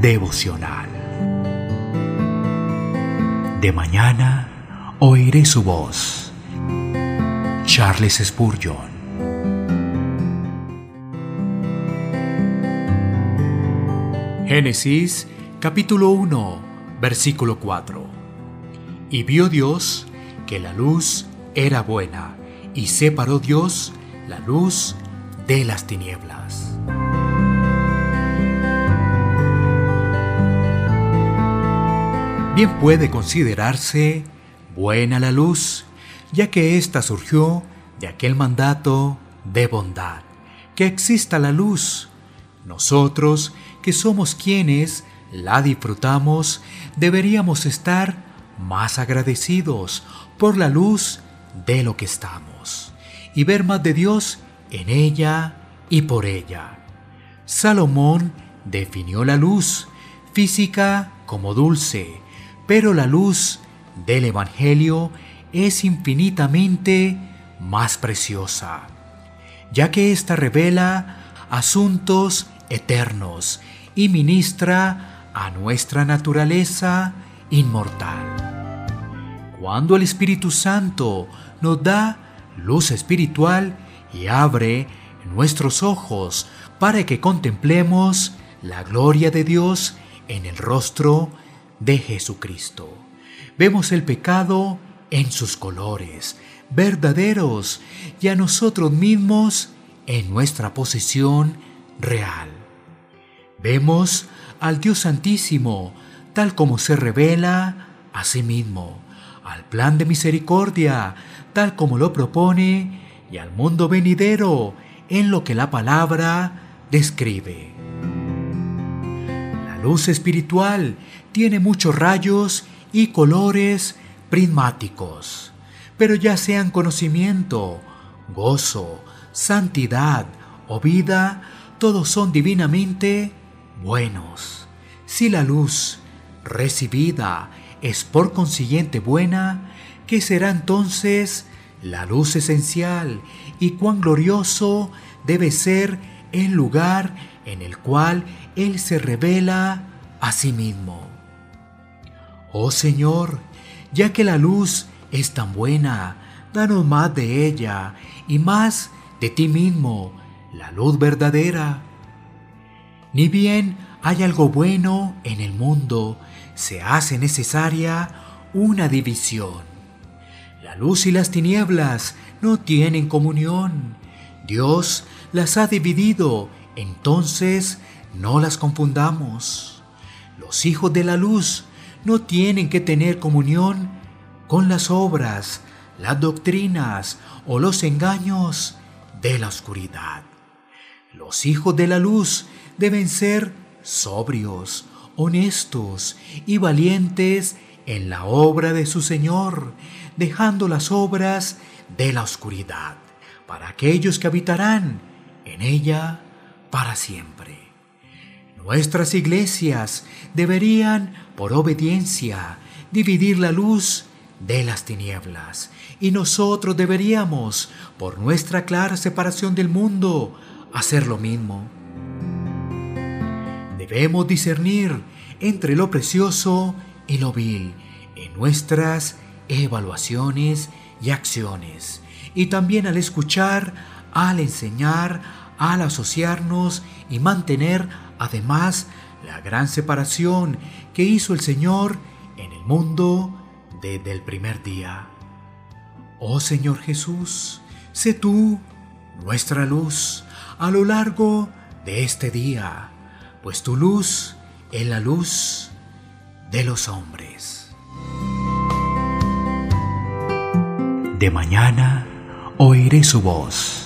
devocional. De mañana oiré su voz. Charles Spurgeon. Génesis capítulo 1, versículo 4. Y vio Dios que la luz era buena, y separó Dios la luz de las tinieblas. Bien puede considerarse buena la luz, ya que ésta surgió de aquel mandato de bondad, que exista la luz. Nosotros, que somos quienes la disfrutamos, deberíamos estar más agradecidos por la luz de lo que estamos y ver más de Dios en ella y por ella. Salomón definió la luz física como dulce, pero la luz del Evangelio es infinitamente más preciosa, ya que ésta revela asuntos eternos y ministra a nuestra naturaleza inmortal. Cuando el Espíritu Santo nos da luz espiritual y abre nuestros ojos para que contemplemos la gloria de Dios en el rostro de Jesucristo. Vemos el pecado en sus colores verdaderos y a nosotros mismos en nuestra posición real. Vemos al Dios Santísimo tal como se revela a sí mismo, al plan de misericordia tal como lo propone y al mundo venidero en lo que la palabra describe. Luz espiritual tiene muchos rayos y colores prismáticos, pero ya sean conocimiento, gozo, santidad o vida, todos son divinamente buenos. Si la luz recibida es por consiguiente buena, ¿qué será entonces la luz esencial y cuán glorioso debe ser el lugar en el cual Él se revela a sí mismo? Oh Señor, ya que la luz es tan buena, danos más de ella y más de ti mismo, la luz verdadera. Ni bien hay algo bueno en el mundo, se hace necesaria una división. La luz y las tinieblas no tienen comunión. Dios las ha dividido, entonces no las confundamos. Los hijos de la luz no tienen que tener comunión con las obras, las doctrinas o los engaños de la oscuridad. Los hijos de la luz deben ser sobrios, honestos y valientes en la obra de su Señor, dejando las obras de la oscuridad para aquellos que habitarán en ella para siempre. Nuestras iglesias deberían, por obediencia, dividir la luz de las tinieblas, y nosotros deberíamos, por nuestra clara separación del mundo, hacer lo mismo. Debemos discernir entre lo precioso y lo vil en nuestras evaluaciones y acciones, y también al escuchar, al enseñar, al asociarnos y mantener además la gran separación que hizo el Señor en el mundo desde el primer día. Oh Señor Jesús, sé tú nuestra luz a lo largo de este día, pues tu luz es la luz de los hombres. De mañana oiré su voz